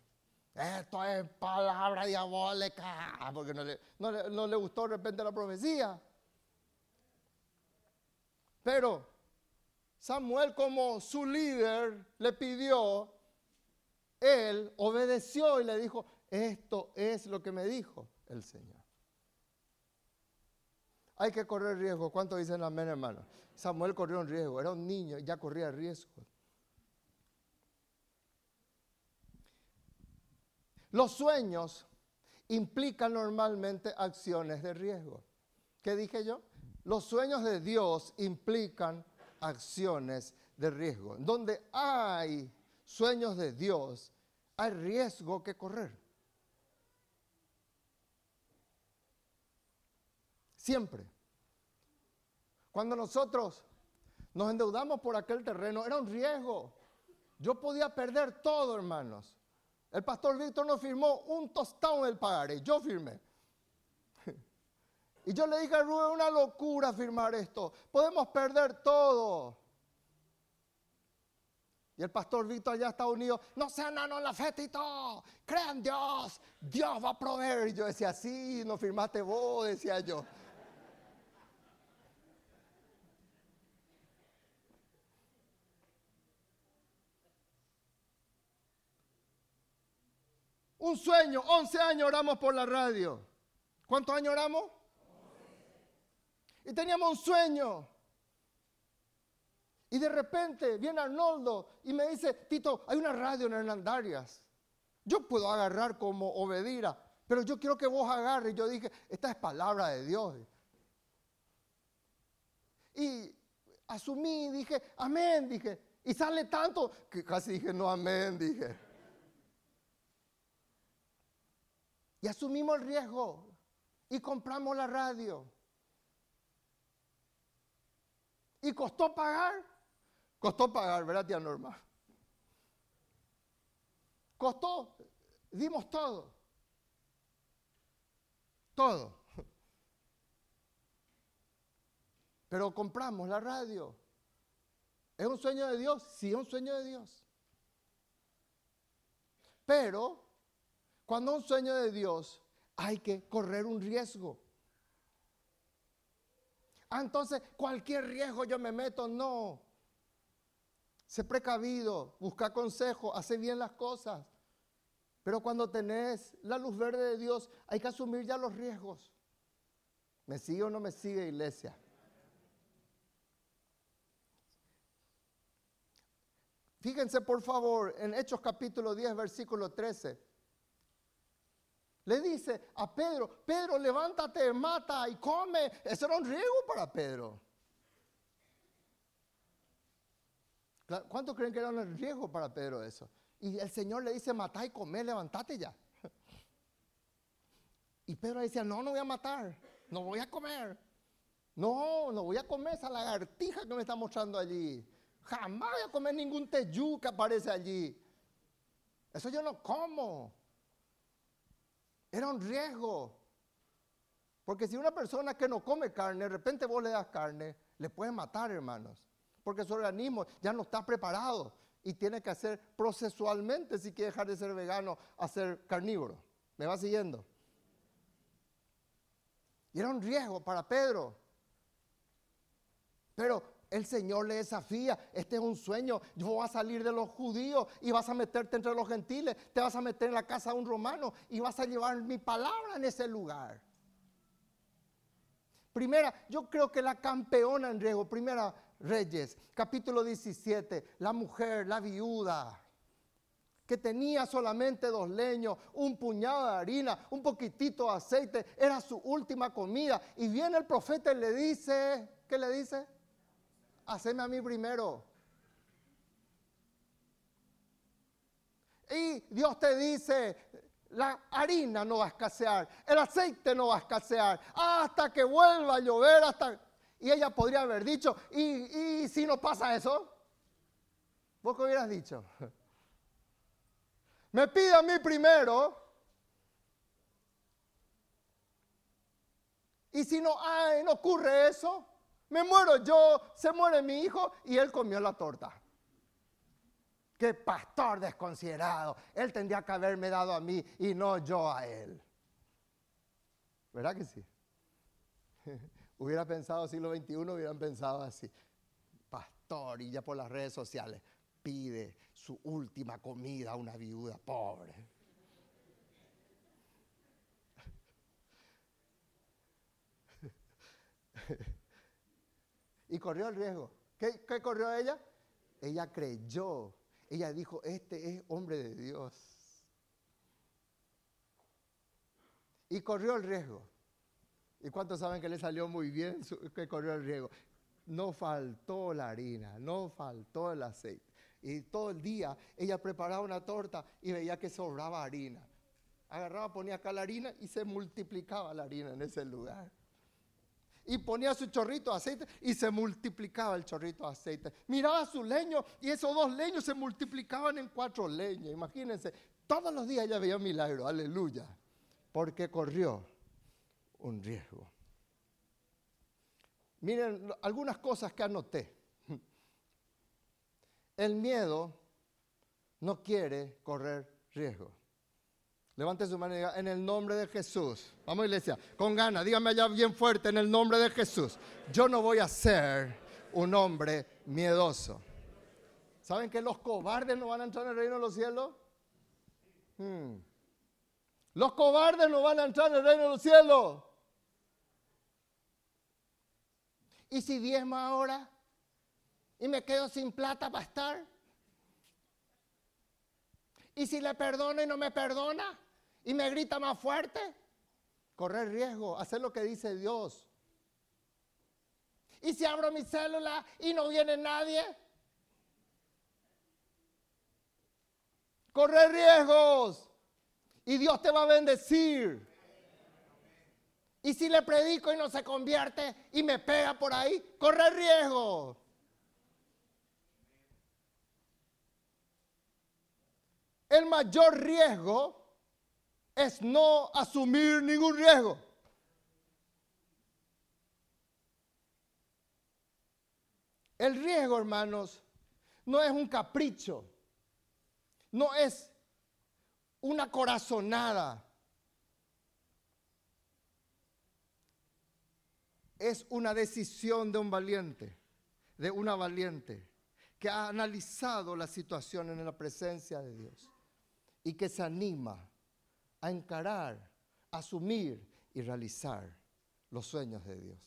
Speaker 1: Esto es palabra diabólica, porque no le, no le gustó de repente la profecía. Pero Samuel como su líder le pidió, él obedeció y le dijo, esto es lo que me dijo el Señor. Hay que correr riesgo. ¿Cuánto dicen amén, hermano? Samuel corrió un riesgo, era un niño, ya corría riesgo. Los sueños implican normalmente acciones de riesgo. ¿Qué dije yo? Los sueños de Dios implican acciones de riesgo. Donde hay sueños de Dios, hay riesgo que correr. Siempre. Cuando nosotros nos endeudamos por aquel terreno, era un riesgo. Yo podía perder todo, hermanos. El pastor Víctor no firmó un tostado en el pagaré, yo firmé. Y yo le dije a Rubén, una locura firmar esto. Podemos perder todo. Y el pastor Víctor allá está unido, no sean nanos la fe, Tito. Crean Dios. Dios va a proveer. Y yo decía, sí, no firmaste vos, decía yo. Un sueño, 11 años oramos por la radio. ¿Cuántos años oramos? Y teníamos un sueño. Y de repente viene Arnoldo y me dice, Tito, hay una radio en Hernandarias. Yo puedo agarrar como obedira, pero yo quiero que vos agarres. Yo dije, esta es palabra de Dios. Y asumí, dije, amén, dije. Y sale tanto que casi dije, no, amén, dije. Y asumimos el riesgo y compramos la radio. ¿Y costó pagar? Costó pagar, ¿verdad, tía Norma? Costó, dimos todo. Todo. Pero compramos la radio. ¿Es un sueño de Dios? Sí, es un sueño de Dios. Pero cuando un sueño de Dios hay que correr un riesgo. Ah, entonces cualquier riesgo yo me meto, no. Sé precavido, busca consejo, hace bien las cosas. Pero cuando tenés la luz verde de Dios, hay que asumir ya los riesgos. ¿Me sigue o no me sigue, iglesia? Fíjense por favor en Hechos capítulo 10, versículo 13. Le dice a Pedro, Pedro, levántate, mata y come. Eso era un riesgo para Pedro. ¿Cuánto creen que era un riesgo para Pedro eso? Y el Señor le dice, mata y come, levántate ya. Y Pedro decía, no, no voy a matar, no voy a comer. No, no voy a comer esa lagartija que me está mostrando allí. Jamás voy a comer ningún teyú que aparece allí. Eso yo no como. Era un riesgo. Porque si una persona que no come carne, de repente vos le das carne, le puedes matar, hermanos. Porque su organismo ya no está preparado y tiene que hacer procesualmente, si quiere dejar de ser vegano, a ser carnívoro. ¿Me va siguiendo? Y era un riesgo para Pedro. Pero el Señor le desafía, este es un sueño, yo voy a salir de los judíos y vas a meterte entre los gentiles, te vas a meter en la casa de un romano y vas a llevar mi palabra en ese lugar. Primera, yo creo que la campeona en riesgo, primera Reyes, capítulo 17, la mujer, la viuda, que tenía solamente dos leños, un puñado de harina, un poquitito de aceite, era su última comida. Y viene el profeta y le dice, ¿qué le dice? Haceme a mí primero. Y Dios te dice, la harina no va a escasear, el aceite no va a escasear, hasta que vuelva a llover, hasta... Y ella podría haber dicho, ¿y, y si no pasa eso? ¿Vos qué hubieras dicho? [laughs] Me pide a mí primero. Y si no, ay, no ocurre eso, me muero yo, se muere mi hijo y él comió la torta. Qué pastor desconsiderado. Él tendría que haberme dado a mí y no yo a él. ¿Verdad que sí? [laughs] Hubiera pensado siglo XXI, hubieran pensado así. Pastor, y ya por las redes sociales, pide su última comida a una viuda pobre. [laughs] y corrió el riesgo. ¿Qué, corrió ella? Ella creyó. Ella dijo, este es hombre de Dios. Y corrió el riesgo. ¿Y cuántos saben que le salió muy bien que corrió el riesgo? No faltó la harina, no faltó el aceite. Y todo el día ella preparaba una torta y veía que sobraba harina. Agarraba, ponía acá la harina y se multiplicaba la harina en ese lugar y ponía su chorrito de aceite y se multiplicaba el chorrito de aceite. Miraba su leño y esos dos leños se multiplicaban en cuatro leños. Imagínense, todos los días ella veía milagro, aleluya, porque corrió un riesgo. Miren algunas cosas que anoté. [laughs] El miedo no quiere correr riesgo. Levante su mano y diga, en el nombre de Jesús. Vamos iglesia, con ganas, dígame allá bien fuerte, en el nombre de Jesús. Yo no voy a ser un hombre miedoso. ¿Saben que los cobardes no van a entrar en el reino de los cielos? Hmm. Los cobardes no van a entrar en el reino de los cielos. ¿Y si diezma ahora? ¿Y me quedo sin plata para estar? ¿Y si le perdono y no me perdona? Y me grita más fuerte, correr riesgo, hacer lo que dice Dios. Y si abro mi célula y no viene nadie, corre riesgos y Dios te va a bendecir. Y si le predico y no se convierte y me pega por ahí, corre riesgo. El mayor riesgo es no asumir ningún riesgo. El riesgo, hermanos, no es un capricho, no es una corazonada. Es una decisión de un valiente, de una valiente, que ha analizado la situación en la presencia de Dios y que se anima a encarar, asumir y realizar los sueños de Dios.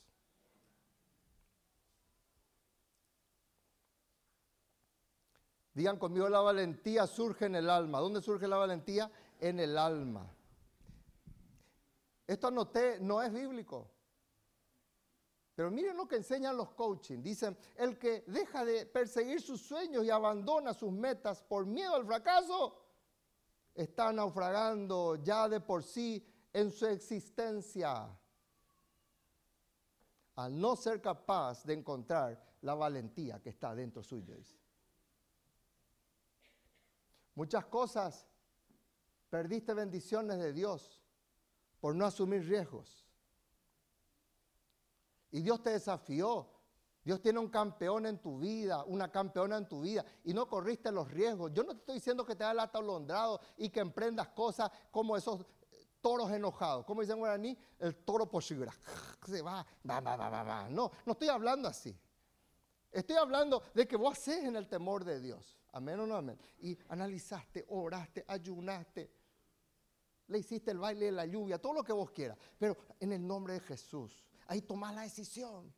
Speaker 1: Digan conmigo, la valentía surge en el alma. ¿Dónde surge la valentía? En el alma. Esto anoté, no es bíblico. Pero miren lo que enseñan los coaching. Dicen, el que deja de perseguir sus sueños y abandona sus metas por miedo al fracaso, está naufragando ya de por sí en su existencia. Al no ser capaz de encontrar la valentía que está dentro suyo. Muchas cosas perdiste bendiciones de Dios por no asumir riesgos. Y Dios te desafió. Dios tiene un campeón en tu vida, una campeona en tu vida, y no corriste los riesgos. Yo no te estoy diciendo que te hagas el atolondrado y que emprendas cosas como esos toros enojados. ¿Cómo dicen guaraní? El toro pochibra. [laughs] Se va, va, va, va, va, va. No, no estoy hablando así. Estoy hablando de que vos haces en el temor de Dios. Amén o no amén. Y analizaste, oraste, ayunaste, le hiciste el baile de la lluvia, todo lo que vos quieras. Pero en el nombre de Jesús, ahí tomás la decisión.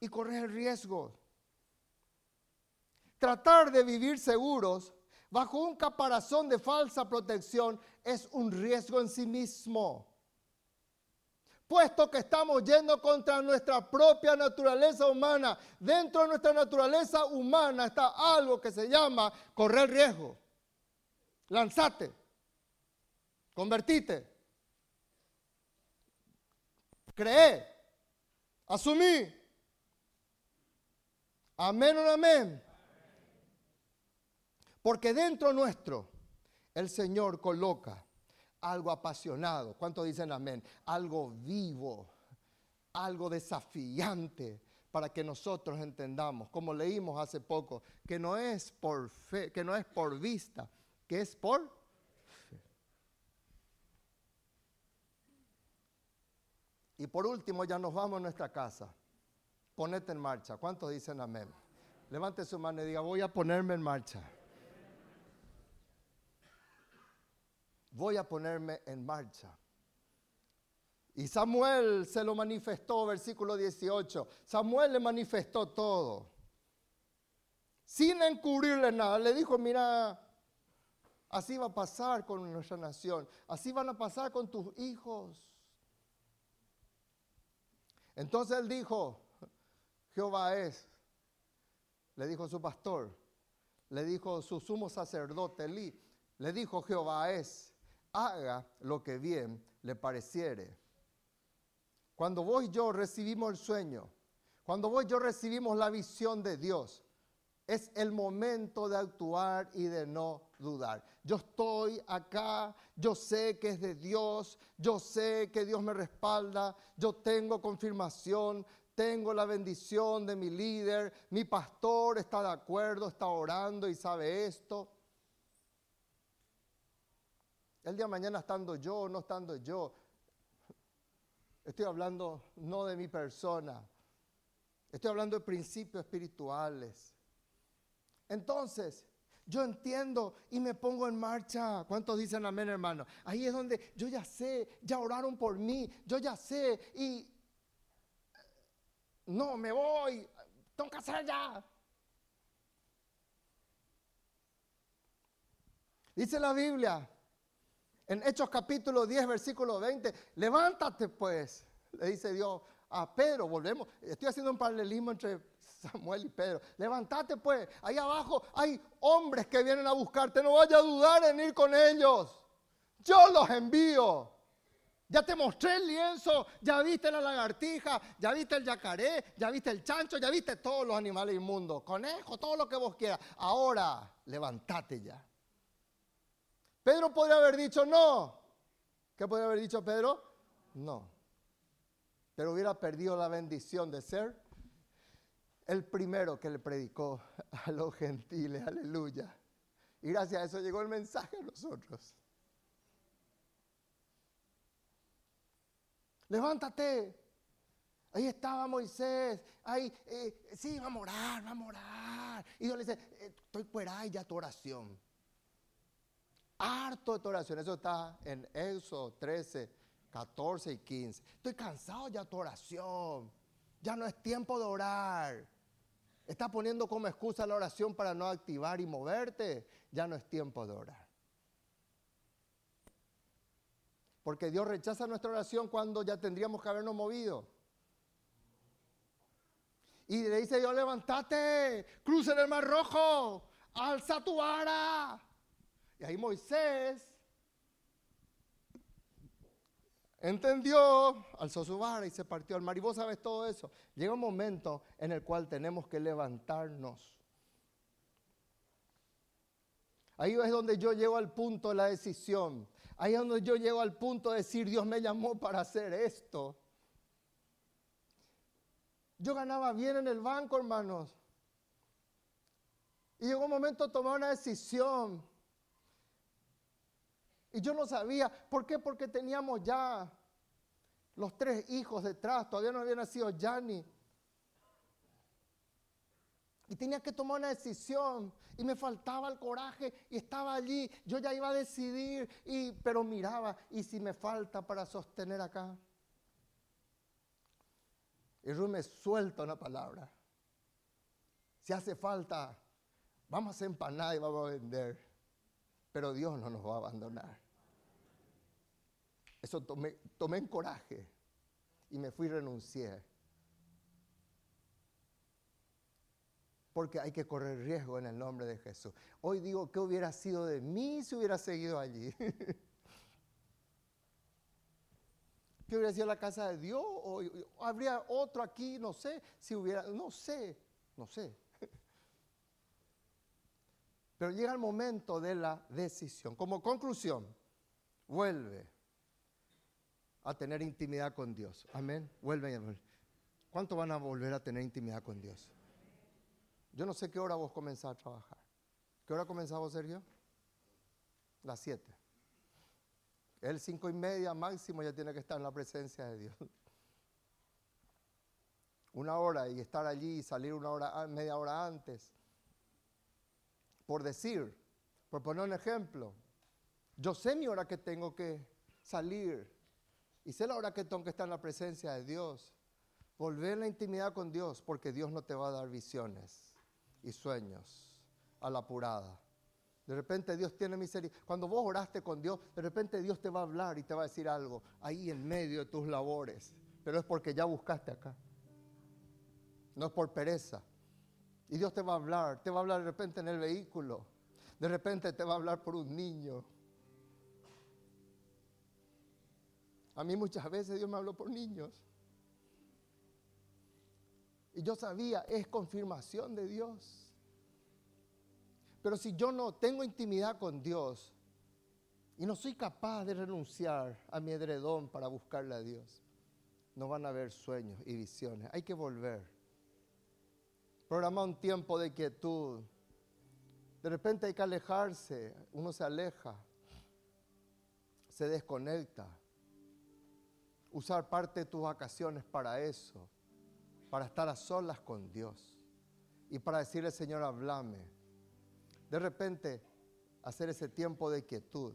Speaker 1: Y corres el riesgo. Tratar de vivir seguros bajo un caparazón de falsa protección es un riesgo en sí mismo puesto que estamos yendo contra nuestra propia naturaleza humana. Dentro de nuestra naturaleza humana está algo que se llama correr riesgo. Lanzate, convertite, cree, asumí. Amén o amén. Porque dentro nuestro el Señor coloca algo apasionado. ¿Cuántos dicen amén? Algo vivo, algo desafiante para que nosotros entendamos, como leímos hace poco, que no es por fe, que no es por vista, que es por fe. Y por último, ya nos vamos a nuestra casa. Ponete en marcha. ¿Cuántos dicen amén? Levante su mano y diga, voy a ponerme en marcha. voy a ponerme en marcha. Y Samuel se lo manifestó, versículo 18. Samuel le manifestó todo. Sin encubrirle nada. Le dijo, mira, así va a pasar con nuestra nación. Así van a pasar con tus hijos. Entonces él dijo, Jehová es. Le dijo su pastor. Le dijo su sumo sacerdote. Le dijo, Jehová es haga lo que bien le pareciere. Cuando vos y yo recibimos el sueño, cuando vos y yo recibimos la visión de Dios, es el momento de actuar y de no dudar. Yo estoy acá, yo sé que es de Dios, yo sé que Dios me respalda, yo tengo confirmación, tengo la bendición de mi líder, mi pastor está de acuerdo, está orando y sabe esto. El día de mañana estando yo no estando yo, estoy hablando no de mi persona, estoy hablando de principios espirituales. Entonces, yo entiendo y me pongo en marcha. ¿Cuántos dicen amén, hermano? Ahí es donde yo ya sé, ya oraron por mí, yo ya sé y no, me voy, tengo que hacer ya. Dice la Biblia en Hechos capítulo 10, versículo 20, levántate pues, le dice Dios a Pedro, volvemos, estoy haciendo un paralelismo entre Samuel y Pedro, levántate pues, ahí abajo hay hombres que vienen a buscarte, no vaya a dudar en ir con ellos. Yo los envío. Ya te mostré el lienzo, ya viste la lagartija, ya viste el yacaré, ya viste el chancho, ya viste todos los animales inmundos, conejo, todo lo que vos quieras. Ahora, levántate ya. Pedro podría haber dicho no. ¿Qué podría haber dicho Pedro? No. Pero hubiera perdido la bendición de ser el primero que le predicó a los gentiles. Aleluya. Y gracias a eso llegó el mensaje a nosotros. Levántate. Ahí estaba Moisés, ahí, eh, sí, vamos a orar, vamos a orar. Y Dios le dice, eh, estoy fuera ya tu oración. Harto de tu oración, eso está en Éxodo 13, 14 y 15. Estoy cansado ya de tu oración, ya no es tiempo de orar. Está poniendo como excusa la oración para no activar y moverte, ya no es tiempo de orar. Porque Dios rechaza nuestra oración cuando ya tendríamos que habernos movido. Y le dice Dios, levántate, cruza el mar rojo, alza tu vara. Y ahí Moisés entendió, alzó su vara y se partió al mar. Y vos sabes todo eso. Llega un momento en el cual tenemos que levantarnos. Ahí es donde yo llego al punto de la decisión. Ahí es donde yo llego al punto de decir, Dios me llamó para hacer esto. Yo ganaba bien en el banco, hermanos. Y llegó un momento de tomar una decisión. Y yo no sabía. ¿Por qué? Porque teníamos ya los tres hijos detrás. Todavía no había nacido Yanni. Y tenía que tomar una decisión. Y me faltaba el coraje. Y estaba allí. Yo ya iba a decidir. Y, pero miraba. ¿Y si me falta para sostener acá? Y Ruth me suelta una palabra. Si hace falta, vamos a hacer empanada y vamos a vender. Pero Dios no nos va a abandonar. Eso tomé, tomé en coraje. Y me fui y renuncié. Porque hay que correr riesgo en el nombre de Jesús. Hoy digo, ¿qué hubiera sido de mí si hubiera seguido allí? [laughs] ¿Qué hubiera sido la casa de Dios? ¿O habría otro aquí? No sé, si hubiera, no sé, no sé. [laughs] Pero llega el momento de la decisión. Como conclusión, vuelve a tener intimidad con Dios. Amén. Vuelve. ¿Cuánto van a volver a tener intimidad con Dios? Yo no sé qué hora vos comenzás a trabajar. ¿Qué hora comenzamos, Sergio? Las siete. El cinco y media máximo ya tiene que estar en la presencia de Dios. Una hora y estar allí y salir una hora, media hora antes. Por decir, por poner un ejemplo, yo sé mi hora que tengo que salir y sé la hora que tengo que estar en la presencia de Dios. Volver en la intimidad con Dios porque Dios no te va a dar visiones y sueños a la apurada. De repente Dios tiene misericordia. Cuando vos oraste con Dios, de repente Dios te va a hablar y te va a decir algo ahí en medio de tus labores. Pero es porque ya buscaste acá. No es por pereza. Y Dios te va a hablar. Te va a hablar de repente en el vehículo. De repente te va a hablar por un niño. A mí muchas veces Dios me habló por niños. Y yo sabía, es confirmación de Dios. Pero si yo no tengo intimidad con Dios y no soy capaz de renunciar a mi edredón para buscarle a Dios, no van a haber sueños y visiones. Hay que volver. Programa un tiempo de quietud. De repente hay que alejarse. Uno se aleja. Se desconecta. Usar parte de tus vacaciones para eso para estar a solas con Dios y para decirle, Señor, hablame. De repente, hacer ese tiempo de quietud.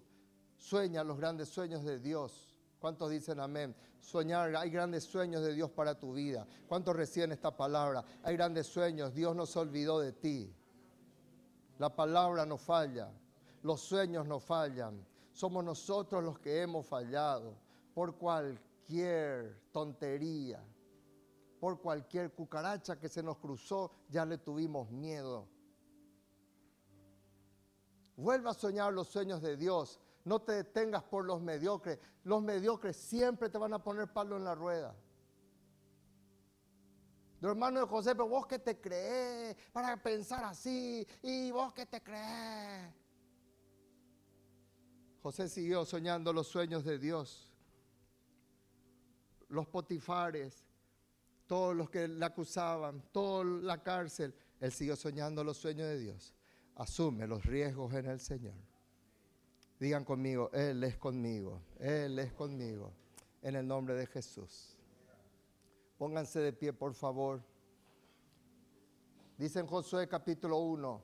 Speaker 1: Sueña los grandes sueños de Dios. ¿Cuántos dicen amén? Soñar, hay grandes sueños de Dios para tu vida. ¿Cuántos reciben esta palabra? Hay grandes sueños, Dios no se olvidó de ti. La palabra no falla, los sueños no fallan. Somos nosotros los que hemos fallado por cualquier tontería, por cualquier cucaracha que se nos cruzó, ya le tuvimos miedo. Vuelva a soñar los sueños de Dios. No te detengas por los mediocres. Los mediocres siempre te van a poner palo en la rueda. Los hermano de José, pero vos que te crees para pensar así, y vos que te crees. José siguió soñando los sueños de Dios. Los potifares, todos los que le acusaban, toda la cárcel, él siguió soñando los sueños de Dios asume los riesgos en el Señor. Digan conmigo, Él es conmigo, Él es conmigo, en el nombre de Jesús. Pónganse de pie, por favor. Dice en Josué capítulo 1,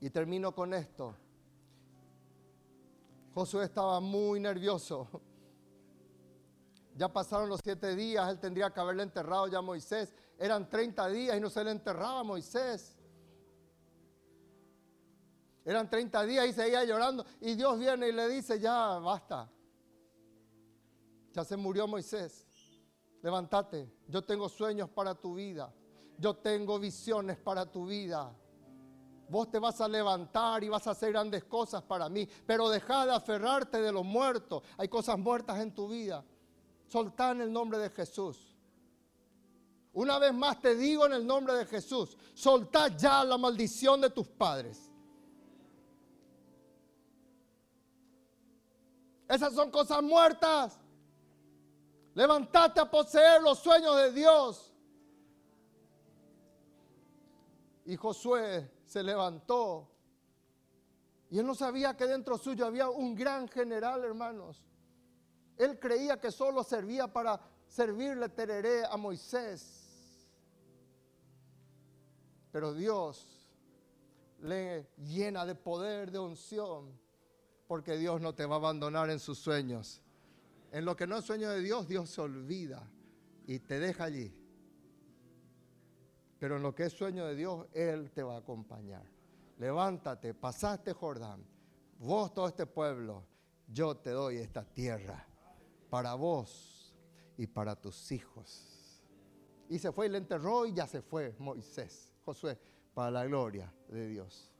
Speaker 1: y termino con esto. Josué estaba muy nervioso. Ya pasaron los siete días, él tendría que haberle enterrado ya a Moisés. Eran 30 días y no se le enterraba a Moisés. Eran 30 días y seguía llorando. Y Dios viene y le dice, ya basta. Ya se murió Moisés. Levántate. Yo tengo sueños para tu vida. Yo tengo visiones para tu vida. Vos te vas a levantar y vas a hacer grandes cosas para mí. Pero deja de aferrarte de los muertos. Hay cosas muertas en tu vida. Soltá en el nombre de Jesús. Una vez más te digo en el nombre de Jesús. Soltá ya la maldición de tus padres. Esas son cosas muertas. Levantate a poseer los sueños de Dios. Y Josué se levantó. Y él no sabía que dentro suyo había un gran general, hermanos. Él creía que solo servía para servirle tereré a Moisés. Pero Dios le llena de poder, de unción porque Dios no te va a abandonar en sus sueños. En lo que no es sueño de Dios, Dios se olvida y te deja allí. Pero en lo que es sueño de Dios, Él te va a acompañar. Levántate, pasaste Jordán. Vos, todo este pueblo, yo te doy esta tierra para vos y para tus hijos. Y se fue y le enterró y ya se fue Moisés, Josué, para la gloria de Dios.